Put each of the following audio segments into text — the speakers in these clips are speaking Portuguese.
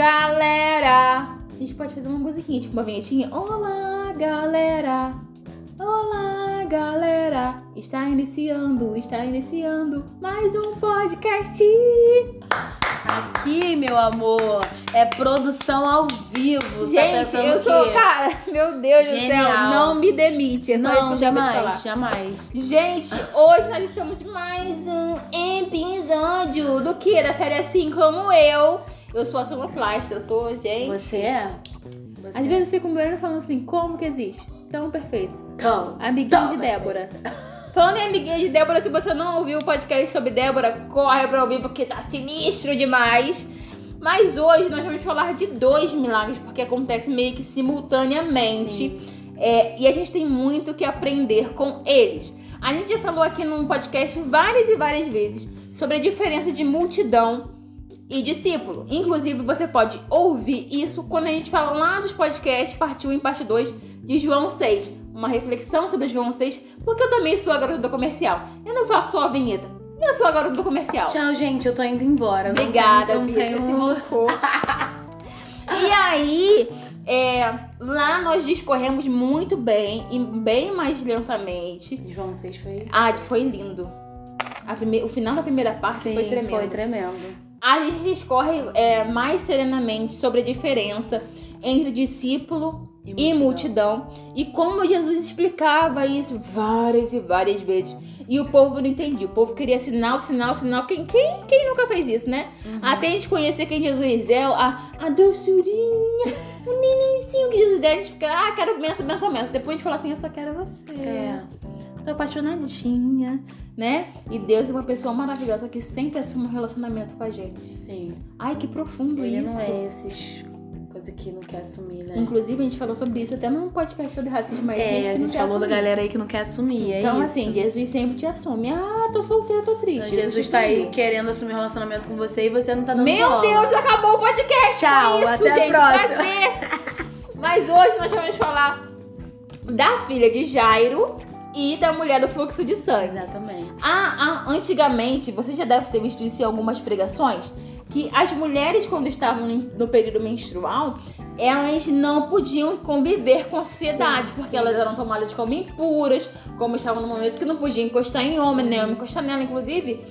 galera! A gente pode fazer uma musiquinha, tipo uma vinhetinha. Olá, galera! Olá, galera! Está iniciando, está iniciando mais um podcast! Aqui, meu amor, é produção ao vivo. Você tá Gente, pensando eu sou, cara, meu Deus do céu, Genial. não me demite. É só isso que Não, eu jamais, jamais. Gente, hoje nós estamos de mais um episódio do que? Da série Assim Como Eu. Eu sou a sonoplasta, eu sou, gente. Você é? Você Às vezes eu fico me olhando falando assim, como que existe? Tão perfeito. Amiguinha Tão de. Débora. Falando em amiguinha de Débora, se você não ouviu o podcast sobre Débora, corre pra ouvir porque tá sinistro demais. Mas hoje nós vamos falar de dois milagres, porque acontece meio que simultaneamente. É, e a gente tem muito que aprender com eles. A gente já falou aqui num podcast várias e várias vezes sobre a diferença de multidão e discípulo. Inclusive, você pode ouvir isso quando a gente fala lá dos podcasts, parte 1 e parte 2 de João 6. Uma reflexão sobre João 6, porque eu também sou a garota do comercial. Eu não faço só a vinheta, eu sou a garota do comercial. Tchau, gente, eu tô indo embora. Não Obrigada, tenho, não você se tenho... E aí, é, lá nós discorremos muito bem e bem mais lentamente. João 6 foi... Ah, foi lindo. Prime- O final da primeira parte Sim, foi tremendo. foi tremendo. A gente discorre é, mais serenamente sobre a diferença entre discípulo e multidão. e como Jesus explicava isso várias e várias vezes. E o povo não entendia. O povo queria sinal, sinal, sinal. Quem, quem, quem nunca fez isso, né? Uhum. Até a gente conhecer quem Jesus é, a, a doçurinha, o nenenzinho que Jesus é, a gente fica, ah, quero benção, benção, benção. Depois a gente fala assim, eu só quero você. É. Tô apaixonadinha, né? E Deus é uma pessoa maravilhosa que sempre assume um relacionamento com a gente. Sim. Ai, que profundo Ele isso. não é esses... Coisa que não quer assumir, né? Inclusive, a gente falou sobre isso até num podcast sobre racismo. Mas É, gente a gente falou da assumir. galera aí que não quer assumir, é Então, isso. assim, Jesus sempre te assume. Ah, tô solteira, tô triste. Então, Jesus tá aí querendo assumir um relacionamento com você e você não tá dando Meu bola. Deus, acabou o podcast. Tchau, isso, até a gente. próxima. Prazer. Mas hoje nós vamos falar da filha de Jairo e da mulher do fluxo de sangue. Exatamente. Ah, ah, antigamente, você já deve ter visto isso em algumas pregações, que as mulheres, quando estavam no período menstrual, elas não podiam conviver com a sociedade, Sim, porque sim. elas eram tomadas como impuras, como estavam no momento que não podiam encostar em homem, nem homem encostar nela, inclusive.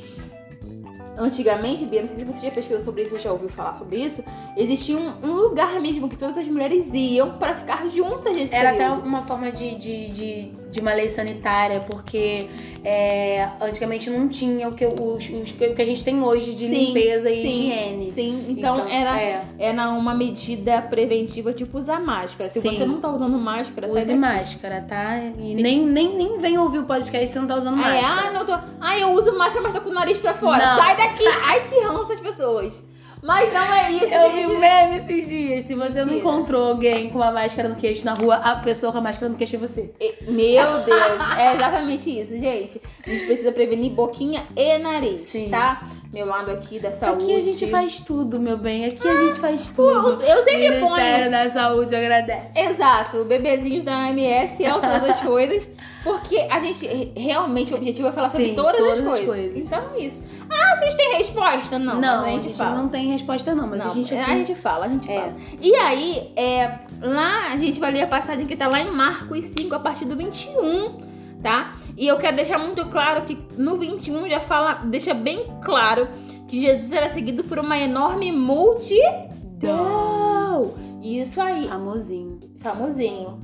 Antigamente, Bia, não sei se você já pesquisou sobre isso ou já ouviu falar sobre isso, existia um, um lugar mesmo que todas as mulheres iam para ficar juntas nesse Era até período. uma forma de, de, de, de uma lei sanitária, porque é, antigamente não tinha o que, os, os- o que a gente tem hoje de Sim, limpeza e sim, higiene. Sim, então, era É, era uma medida preventiva, tipo usar máscara. Se Sim. você não tá usando máscara, sai use daqui. máscara, tá? E nem, nem, nem vem ouvir o podcast se você não tá usando Ah, é? máscara. Ah, não tô. Ah, eu uso máscara, mas tô com o nariz pra fora. Não. Sai daqui! Ai, que ranço as pessoas. Mas não é isso, Eu vi gente. um meme esses dias. Se você não Mentira. encontrou alguém com uma máscara no queixo na rua, a pessoa com a máscara no queixo é você. Meu Deus, é exatamente isso, gente. A gente precisa prevenir boquinha e nariz, Sim. tá? Meu lado aqui da saúde. Aqui a gente faz tudo, meu bem. Aqui a gente faz tudo. Eu sempre o Ministério ponho. da Saúde agradece. Exato, bebezinhos da AMS, é todas as coisas. Porque a gente realmente o objetivo é falar sobre Sim, todas, todas as as coisas. coisas. Então é isso. Ah, vocês têm resposta? Não, Não, a gente, fala. não tem resposta não, mas Não, a gente é, aqui... a gente fala, a gente É. fala. E aí, é, lá a gente vai ler a passagem que tá lá em Marcos 5, a partir do 21, tá? E eu quero deixar muito claro que no 21 já fala, deixa bem claro que Jesus era seguido por uma enorme multidão. Isso aí, Famosinho. famosinho.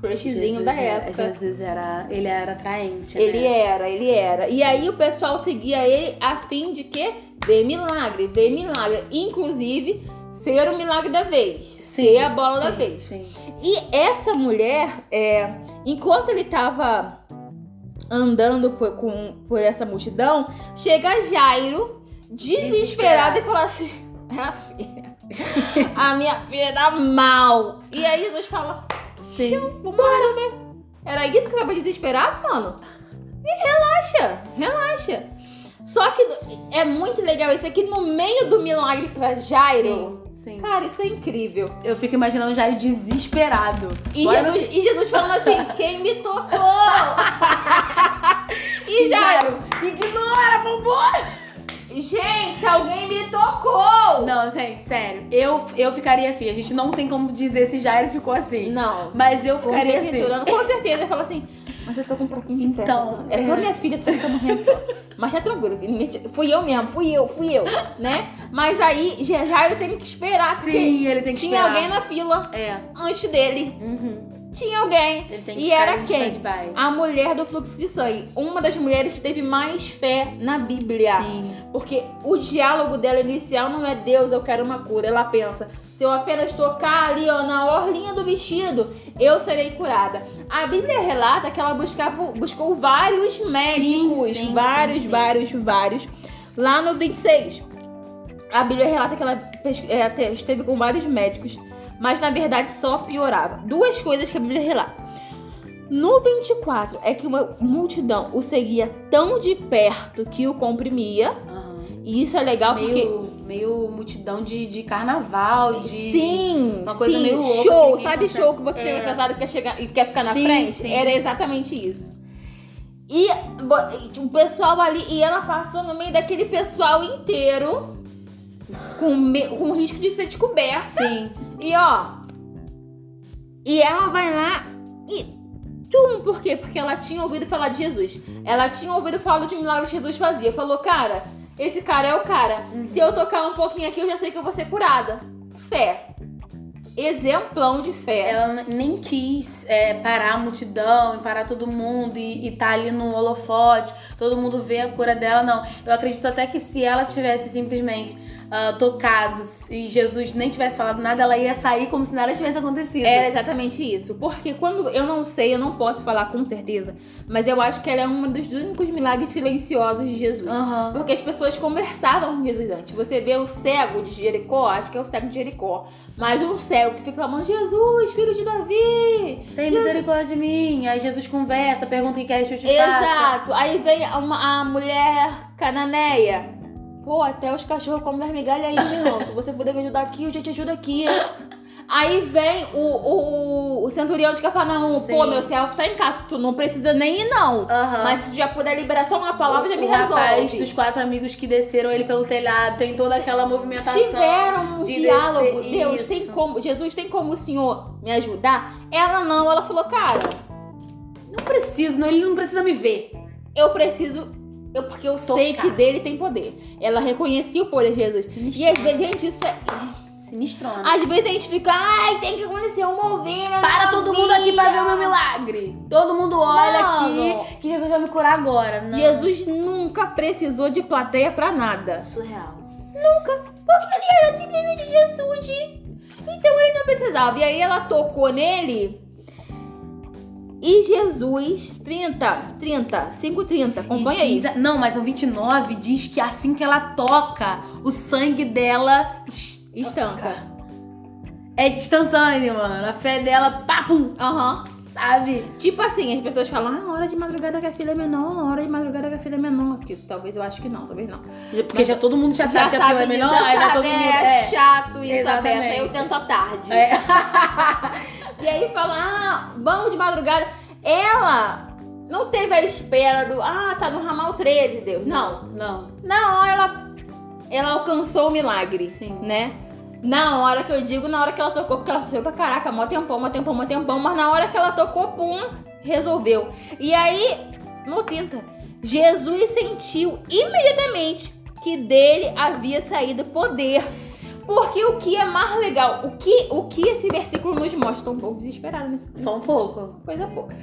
Crushzinho Jesus da era- época. Jesus era... Ele era atraente, Ele né? era, ele era. E aí o pessoal seguia ele a fim de que? Ver milagre, ver milagre. Inclusive, ser o milagre da vez. ser a bola da sim, vez. Sim. E essa mulher, é, enquanto ele tava andando por, com, por essa multidão, chega Jairo, desesperado, Desesperado. e fala assim: Minha filha, a minha filha dá mal. E aí Jesus fala: Sim. Vambora, né? Era isso que tava desesperado, mano? E relaxa, relaxa. Só que é muito legal isso aqui no meio do milagre pra Jairo. Sim, sim. Cara, isso é incrível. Eu fico imaginando o Jairo desesperado. E Jesus, e Jesus falando assim, quem me tocou? e Jairo, Ignora, vambora! Gente, alguém me tocou! Não, gente, sério. Eu, eu ficaria assim. A gente não tem como dizer se Jairo ficou assim. Não. Mas eu ficaria assim. Com certeza, eu falo assim, mas eu tô com um pouquinho de. Então, é só é. minha filha, só tá morrendo só. Mas tá tranquilo, fui eu mesmo, fui eu, fui eu, né? Mas aí, Ja- Jairo tem que esperar, Sim, ele tem que tinha esperar. alguém na fila É. antes dele. Uhum. Tinha alguém. Ele tem que E era em quem? A mulher do fluxo de sangue. Uma das mulheres que teve mais fé na Bíblia. Sim. Porque o diálogo dela inicial não é Deus, eu quero uma cura. Ela pensa, se eu apenas tocar ali ó, na orlinha do vestido, eu serei curada. A Bíblia relata que ela buscava, buscou vários médicos, sim, vários, sim, sim. vários, vários. Lá no 26, a Bíblia relata que ela é, esteve com vários médicos, mas na verdade só piorava. Duas coisas que a Bíblia relata. No 24 é que uma multidão o seguia tão de perto que o comprimia. E isso é legal porque. Meio, meio multidão de, de carnaval, de. Sim, uma coisa sim, meio louca show. Sabe consegue- show que você É. chega atrasado e quer, chegar, e quer ficar na Sim, frente? sim. Era exatamente isso. E o pessoal ali, e ela passou no meio daquele pessoal inteiro com, me- com risco de ser descoberta. Sim. E ó, e ela vai lá e tchum, por quê? Porque ela tinha ouvido falar de Jesus. Ela tinha ouvido falar de milagre que Jesus fazia. Falou, cara, esse cara é o cara. Se eu tocar um pouquinho aqui, eu já sei que eu vou ser curada. Fé. Exemplão de fé. Ela nem quis é, parar a multidão e parar todo mundo e, e tá ali no holofote, todo mundo vê a cura dela, não. Eu acredito até que se ela tivesse simplesmente ah, tocado e Jesus nem tivesse falado nada, ela ia sair como se nada tivesse acontecido. Era exatamente isso. Porque quando. Eu não sei, eu não posso falar com certeza. Mas eu acho que ela é um dos únicos milagres silenciosos de Jesus. Aham. Porque as pessoas conversavam com Jesus antes. Você vê o cego de Jericó, acho que é o cego de Jericó. Mas um cego que fica clamando: Jesus, filho de Davi! Tem misericórdia de mim. Aí Jesus conversa, pergunta o que quer que eu te faça. Exato. Aí vem uma- a mulher cananeia. Pô, até os cachorros comem das migalhas aí, meu irmão. Se você puder me ajudar aqui, eu já te ajudo aqui. Aí vem o, o, o centurião de Cafarnaum. Pô, Sim. meu servo tá em casa. Tu não precisa nem ir, não. Aham. Mas se tu já puder liberar só uma palavra, já me o rapaz resolve. dos quatro amigos que desceram ele pelo telhado, tem toda aquela movimentação. Tiveram um de diálogo. descer- Deus, isso. tem como. Jesus, tem como o senhor me ajudar? Ela não, ela falou, cara, Não preciso, não, ele não precisa me ver. eu preciso. Eu, porque eu sei Tocar. que dele tem poder. Ela reconhecia o poder de Jesus. E às vezes, gente, isso é. Sinistrona. Às vezes a gente fica, ai, tem que acontecer um mover na Para todo mundo aqui pra ver o meu vida." milagre. Todo mundo olha Mano. aqui que Jesus vai me curar agora. Não. Jesus nunca precisou de plateia pra nada. Surreal. Porque ele era simplesmente Jesus. Então ele não precisava. E aí ela tocou nele. E Jesus, 30, 30, 5, 30, acompanha E aí. diz- Não, mas o 29 diz que assim que ela toca, o sangue dela es- Estanca. é instantâneo, mano. A fé dela, papum, Aham. sabe? Tipo assim, as pessoas falam, ah, hora de madrugada que a filha é menor, hora de madrugada que a filha é menor. Que talvez eu acho que não, talvez não. Porque já todo mundo já, sabe que a fila é menor, já sabe, todo mundo. é, É. chato isso, Exatamente. aberto. Aí eu tento à tarde. É. E aí fala, ah, vamos de madrugada. Ela não teve a espera do, ah, tá no ramal 13, Deus. Não. Não. Na hora ela, ela alcançou o milagre, Sim. né? Na hora que eu digo, na hora que ela tocou, porque ela sofreu pra caraca, mó tempão, mó tempão, mó tempão, mas na hora que ela tocou, pum, resolveu. E aí, no 30, Jesus sentiu imediatamente que dele havia saído poder. Porque o que é mais legal, o que, o que esse versículo nos mostra, tô um pouco desesperada nesse Só um pouco. coisa pouca.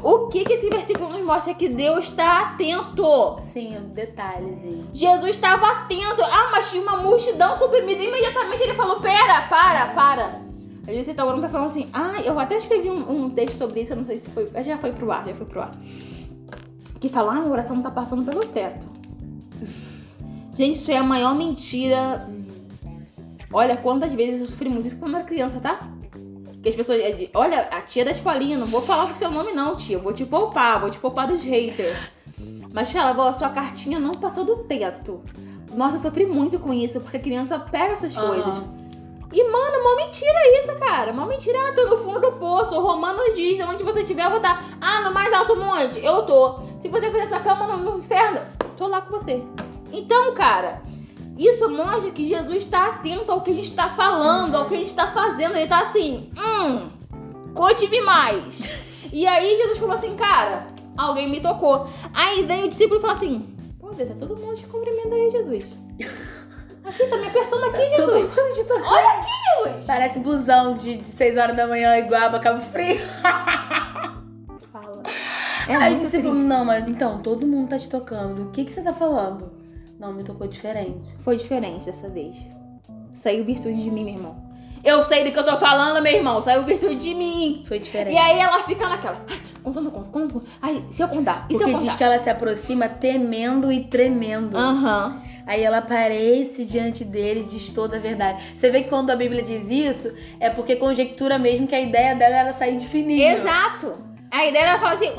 O que, que esse versículo nos mostra é que Deus está atento. Sim, detalhezinho. Jesus estava atento. Ah, mas tinha uma multidão comprimida. Imediatamente ele falou: Pera, para, para. Às vezes você tá orando tá falando assim: Ah, eu até escrevi um, um texto sobre isso. Eu não sei se foi. Já foi pro ar, já foi pro ar. Que fala: Ah, minha oração não tá passando pelo teto. Gente, isso é a maior mentira. Olha quantas vezes eu sofri muito isso quando eu era criança, tá? Que as pessoas. Olha, a tia da escolinha, não vou falar o seu nome, não, tia. Vou te poupar, vou te poupar dos haters. Mas falava, ó, sua cartinha não passou do teto. Nossa, eu sofri muito com isso, porque a criança pega essas Aham. coisas. E, mano, mó mentira isso, cara. Mó mentira. Ah, tô no fundo do poço. O Romano diz, onde você estiver, eu vou estar. Ah, no mais alto monte. Eu tô. Se você fizer essa cama no, no inferno, tô lá com você. Então, cara, isso mostra que Jesus tá atento ao que a gente tá falando, ao que a gente tá fazendo. Ele tá assim, hum, conte-me mais. E aí Jesus falou assim, cara, alguém me tocou. Aí veio o discípulo e falou assim, pô, Deus, é todo mundo de cumprimento aí, Jesus. Aqui, tá me apertando aqui, Todo Jesus. Olha aqui, Jesus. Parece busão de, de 6 horas da manhã, igual Cabo Frio. Fala. É Aí o discípulo, não, mas então, todo mundo tá te tocando. O que, que você tá falando? Não, me tocou diferente. Foi diferente dessa vez. Saiu virtude de mim, meu irmão. Eu sei do que eu tô falando, meu irmão. Saiu virtude de mim. Foi diferente. E aí ela fica naquela. "Ai, Contando, conto, conto. Ai, se eu contar. E se eu Porque contar? diz que ela se aproxima temendo e tremendo. Aham. Aí ela aparece diante dele e diz toda a verdade. Você vê que quando a Bíblia diz isso, é porque conjectura mesmo que a ideia dela era sair de fininho. Exato. A ideia era falar assim.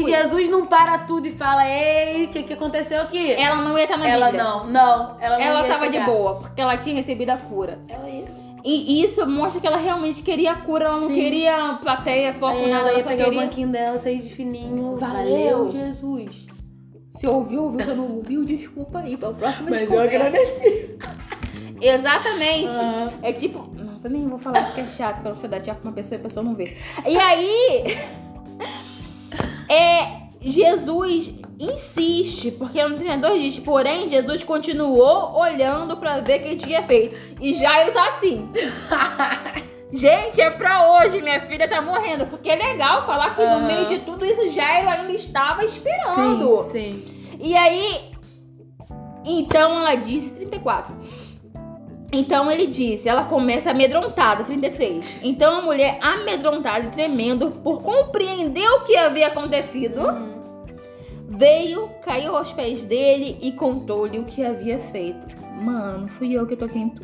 "Ah, Se. Jesus não para tudo e fala, ei, o que, que aconteceu aqui? Ela não ia estar na ela Bíblia. não, não. Ela não Ela tava de chegar. boa, porque ela tinha recebido a cura. Ela ia. E isso mostra que ela realmente queria a cura, ela não Sim. queria plateia, foco, Aí nada, ela ela ia pegar queria... o banquinho dela, sair de fininho. Valeu. Jesus. Se ouviu, ouviu, se não ouviu, desculpa aí, pra próxima Mas eu desculpa. agradeci. Exatamente. Aham. É tipo. Não, eu nem vou falar porque é chato quando você dá tchau pra uma pessoa e a pessoa não vê. E aí. É. Jesus insiste, porque no 32 diz, porém, Jesus continuou olhando pra ver quem tinha feito. E Jairo tá assim. Gente, é pra hoje, minha filha tá morrendo. Porque é legal falar que no Aham. meio de tudo isso, Jairo ainda estava esperando. Sim, sim. E aí, então ela disse, 34. Então ele disse, ela começa amedrontada, 33. Então a mulher amedrontada e tremendo por compreender o que havia acontecido, Uhum. veio, caiu aos pés dele e contou-lhe o que havia feito. Mano, fui eu que toquei em tu.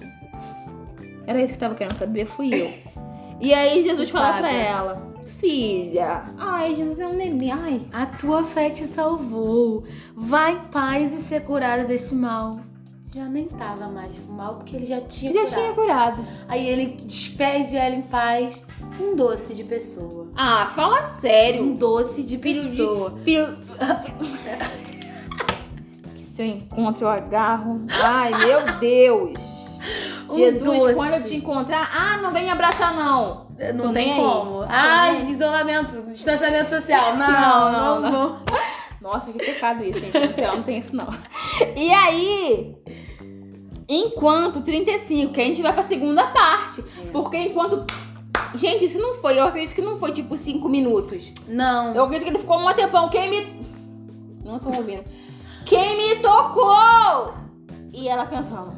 Era isso que tava querendo saber, fui eu. E aí Jesus fala pra Culpada. ela, filha, ai, Jesus é um neném, ai. A tua fé te salvou. Vai em paz e ser curada deste mal. Já nem tava mais mal, porque ele já tinha Já curado. tinha curado. Aí ele despede ela em paz. Um doce de pessoa. Ah, fala sério. Um doce de Filho de- pessoa. Filho. Que se eu encontro, eu agarro. Ai, meu Deus. Um Jesus, doce. quando eu te encontrar. Ah, não vem abraçar, não. Não Tô tem aí. como. Ai, nem aí. de isolamento, distanciamento social. Não, Não, não, não, vou. Nossa, que pecado isso, gente. No céu não tem isso, não. E aí. Enquanto 35, que a gente vai pra segunda parte. Porque enquanto. Gente, isso não foi. Eu acredito que não foi tipo 5 minutos. Não. Eu acredito que ele ficou um tempão. Quem me. Não tô ouvindo. Quem me tocou? E ela pensando.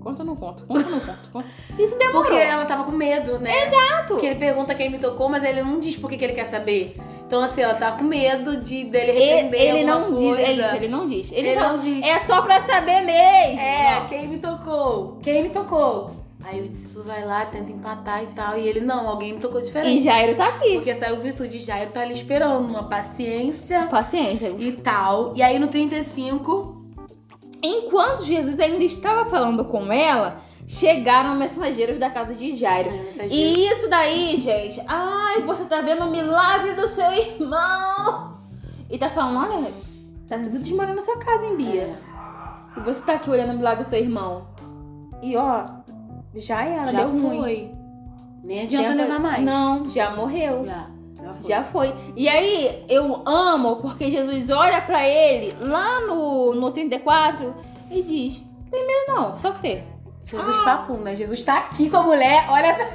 Conta ou não conta? Conta ou não conta? Conta. Isso demorou. Porque ela tava com medo, né? Exato. Porque ele pergunta quem me tocou, mas ele não diz por que que ele quer saber. Então, assim, ela tá com medo de dele Ele, arrepender ele alguma não diz. É coisa. isso, ele não diz. Ele, Ele fala, não diz. É só pra saber mesmo. É, Não. quem me tocou? Quem me tocou? Aí o discípulo vai lá, tenta empatar e tal. E ele, não, alguém me tocou E diferente. Jairo tá aqui. Porque saiu virtude. Jairo tá ali esperando, uma paciência Paciência. e tal. E aí no 35, Enquanto Jesus ainda estava falando com ela, chegaram mensageiros da casa de Jairo. E isso daí, gente. Ai, você tá vendo o milagre do seu irmão. E tá falando, olha, tá tudo desmoronando na sua casa, hein, Bia? E você tá aqui olhando o milagre do seu irmão. E ó, já era, já deu ruim. foi. Nem adianta Tenta- levar mais. Não, já morreu. Já, já foi. Já foi. E aí, eu amo porque Jesus olha pra ele lá no, no 34 e diz: Tem medo não, só crer. Jesus papum, né? Jesus tá aqui com a mulher, olha pra...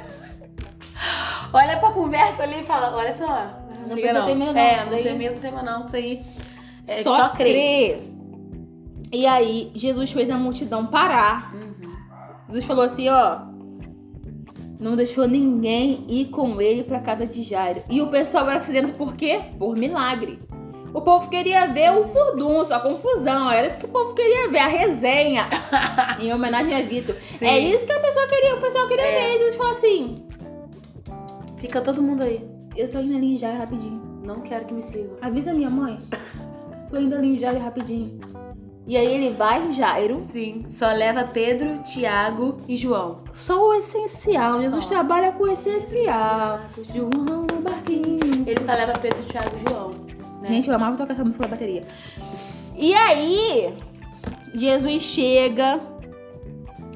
olha pra conversa ali e fala, olha só. Não liga precisa ter medo não, É, não daí- tem medo, não tem medo não. Isso aí é só, só, crer. crer. E aí, Jesus fez a multidão parar. Uhum. Jesus falou assim: Ó, não deixou ninguém ir com ele pra casa de Jairo. E o pessoal era sedento por quê? Por milagre. O povo queria ver o furdunço, a confusão. Era isso que o povo queria ver, a resenha. em homenagem a Vitor. Sim. É isso que a pessoa queria, o pessoal queria É. ver. Jesus falou assim: Fica todo mundo aí. Eu tô indo ali em Jairo rapidinho. Não quero que me sigam. Avisa minha mãe. tô indo ali em Jairo rapidinho. E aí ele vai em Jairo. Sim. Só leva Pedro, Tiago e João. Só o essencial. Só. Jesus trabalha com o essencial. João no barquinho. Ele só leva Pedro, Tiago e João. Né? Gente, eu amava tocar essa música na bateria. E aí, Jesus chega,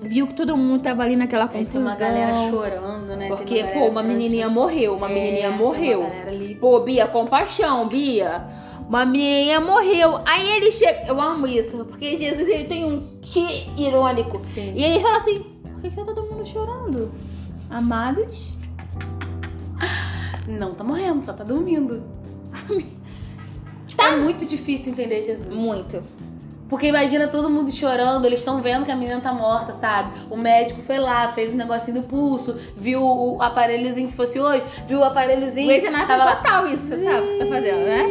viu que todo mundo tava ali naquela Aí tem confusão. uma galera chorando, né? Porque, pô, uma menininha morreu, uma É, menininha morreu. Uma. Pô, Bia, compaixão, Bia. Uma menininha morreu. Aí ele chega. Eu amo isso, porque Jesus ele tem um que irônico. Sim. E ele fala assim: por que, que tá todo mundo chorando? Amados? Não tá morrendo, só tá dormindo. Tá muito difícil entender Jesus. Muito. Porque imagina todo mundo chorando, eles estão vendo que a menina tá morta, sabe? O médico foi lá, fez um negocinho do pulso, viu o aparelhozinho, se fosse hoje, viu o aparelhozinho. Grey's Anatomy tava lá. total isso, você sabe o que você tá fazendo, né?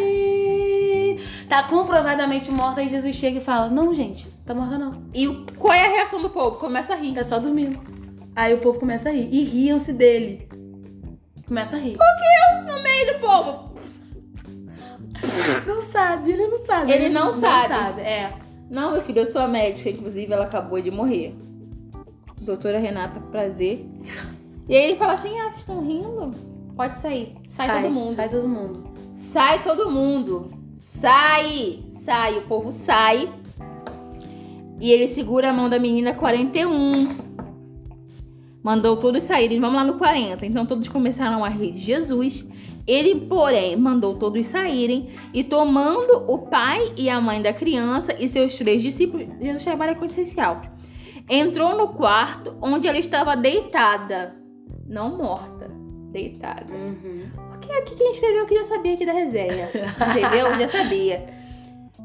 Tá comprovadamente morta, aí Jesus chega e fala: Não, gente, tá morta não. E o- qual é a reação do povo? Começa a rir. Tá só dormindo. Aí o povo começa a rir. E riam-se dele. Começa a rir. No meio do povo. Não sabe, ele não sabe. Ele não sabe. sabe, é. Não, meu filho, eu sou a médica, inclusive ela acabou de morrer. Doutora Renata, prazer. E aí ele fala assim: ah, vocês estão rindo? Pode sair. Sai, todo mundo. Sai todo mundo. Sai todo mundo. Sai! Sai, o povo sai. E ele segura a mão da menina 41. Mandou todos saírem. Vamos lá no 40. Então todos começaram a rir de Jesus. Ele, porém, mandou todos saírem e tomando o pai e a mãe da criança e seus três discípulos, Jesus trabalha com essencial. Entrou no quarto onde ela estava deitada, não morta, deitada. Uhum. Porque aqui quem escreveu aqui já sabia aqui da resenha. Entendeu? Já sabia.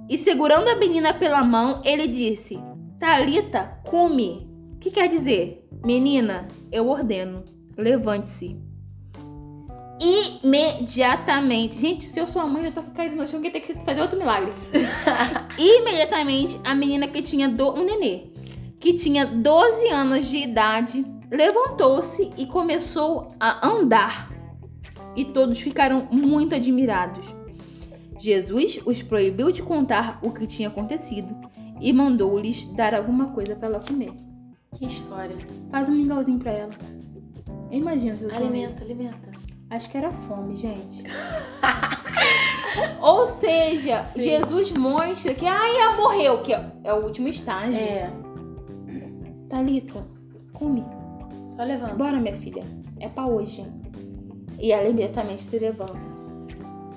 E segurando a menina pela mão, ele disse: Talita, come. O que quer dizer? Menina, eu ordeno. Levante-se. Imediatamente. Gente, se eu sou a mãe, eu tô caindo no chão que ter que fazer outro milagre. Imediatamente, a menina que tinha do... um nenê, que tinha 12 anos de idade, levantou-se e começou a andar e todos ficaram muito admirados. Jesus os proibiu de contar o que tinha acontecido e mandou-lhes dar alguma coisa para ela comer. Que história. Faz um mingauzinho para ela. Imagina se eu. Alimenta, alimenta. Acho que era fome, gente. Ou seja, Sim. Jesus mostra que ah, ela morreu, que é é o último estágio. É, Thalita, come. só levanta. Bora, minha filha. É pra hoje. E ela imediatamente se levanta.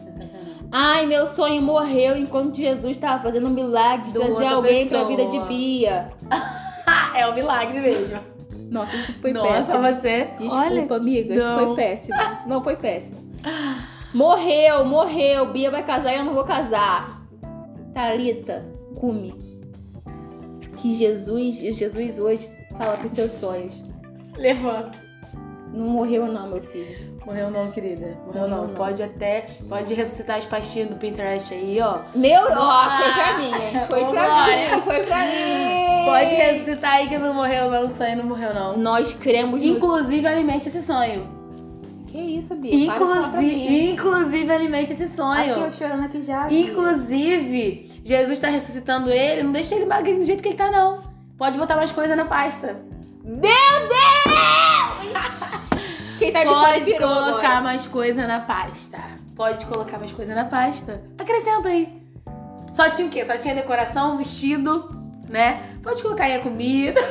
Sensacional. Ai, meu sonho morreu enquanto Jesus estava fazendo um milagre de Do trazer alguém pra pessoa. vida de Bia. É um milagre mesmo. Nossa, isso foi Nossa, péssimo. você. Desculpa, Olha, amiga, isso não. foi péssimo. Não foi péssimo. Morreu, morreu. Bia vai casar e eu não vou casar. Thalita, cume. Que Jesus, Jesus hoje fala pros seus sonhos. levanta. Não morreu não, meu filho. Morreu não, querida. Morreu Morreu não. não. Pode até. Pode ressuscitar as pastinhas do Pinterest aí, ó. Meu, ó, foi pra mim, hein? Foi pra mim, foi pra mim. Pode ressuscitar aí que não morreu, não. O sonho não morreu, não. Nós cremos no... Inclusive, alimente esse sonho. Que isso, Bia? Para de falar pra mim, hein? Inclusive, inclusive alimente esse sonho. Aqui eu chorando aqui já. Bia. Inclusive, Jesus tá ressuscitando ele, não deixa ele magrinho do jeito que ele tá, não. Pode botar mais coisa na pasta. Meu Deus! Quem tá de fora Pode colocar agora. mais coisa na pasta. Pode colocar mais coisa na pasta. Acrescenta aí. Só tinha o quê? Só tinha decoração, vestido, né? Pode colocar aí a comida.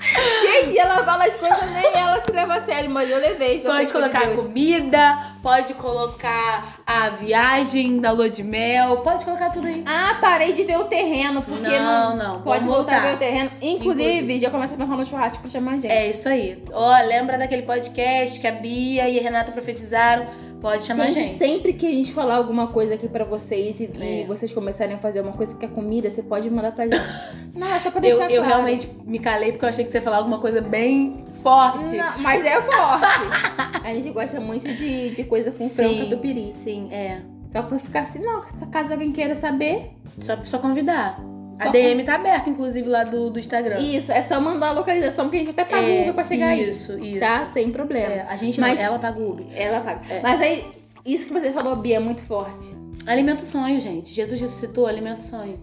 Gente, ela fala as coisas, nem ela se leva a sério, mas eu levei. sei Pode colocar a comida, pode colocar a viagem da lua de mel, pode colocar tudo aí. Ah, parei de ver o terreno, porque não. Não, não, Pode voltar a ver o terreno. Inclusive, Inclusive. já começa a pensar no churrasco pra chamar a gente. É isso aí. Ó, lembra daquele podcast que a Bia e a Renata profetizaram? Pode chamar gente, a gente. sempre que a gente falar alguma coisa aqui pra vocês e, e É. vocês começarem a fazer uma coisa que é comida, você pode mandar pra gente. Não, é só pra Eu, deixar eu claro. realmente me calei porque eu achei que você ia falar alguma coisa bem forte. Não, mas é forte. a gente gosta muito de, de coisa com franca Sim, do piri. Sim, é. Só pra ficar assim, não, caso alguém queira saber. Só, só convidar. Só a DM tá aberta, inclusive, lá do, do Instagram. Isso, é só mandar a localização que a gente até paga o Uber pra chegar aí. Isso, isso. Tá? Sem problema. É, a gente Mas- não, ela paga o Uber. Ela paga. É. Mas aí, isso que você falou, Bia, é muito forte. Alimenta o sonho, gente. Jesus ressuscitou, alimenta o sonho.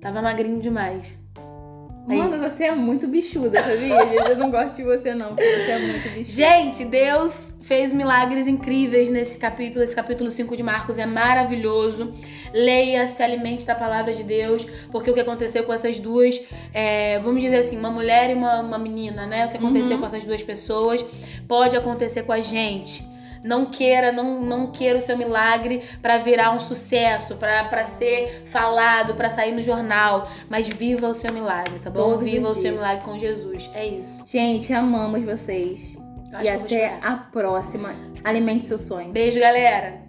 Tava magrinho demais. Mano, você é muito bichuda, sabia? Eu não gosto de você, não, porque você é muito bichuda. Gente, Deus fez milagres incríveis nesse capítulo. Esse capítulo 5 de Marcos é maravilhoso. Leia, se alimente da palavra de Deus, porque o que aconteceu com essas duas, é, vamos dizer assim, uma mulher e uma, uma menina, né? O que aconteceu Uhum. com essas duas pessoas pode acontecer com a gente. Não queira, não, não queira o seu milagre pra virar um sucesso, pra pra ser falado, pra sair no jornal, mas viva o seu milagre, tá bom? Todos viva o seu milagre com Jesus. É isso. Gente, amamos vocês. E até a próxima. Alimente seu sonho. Beijo, galera.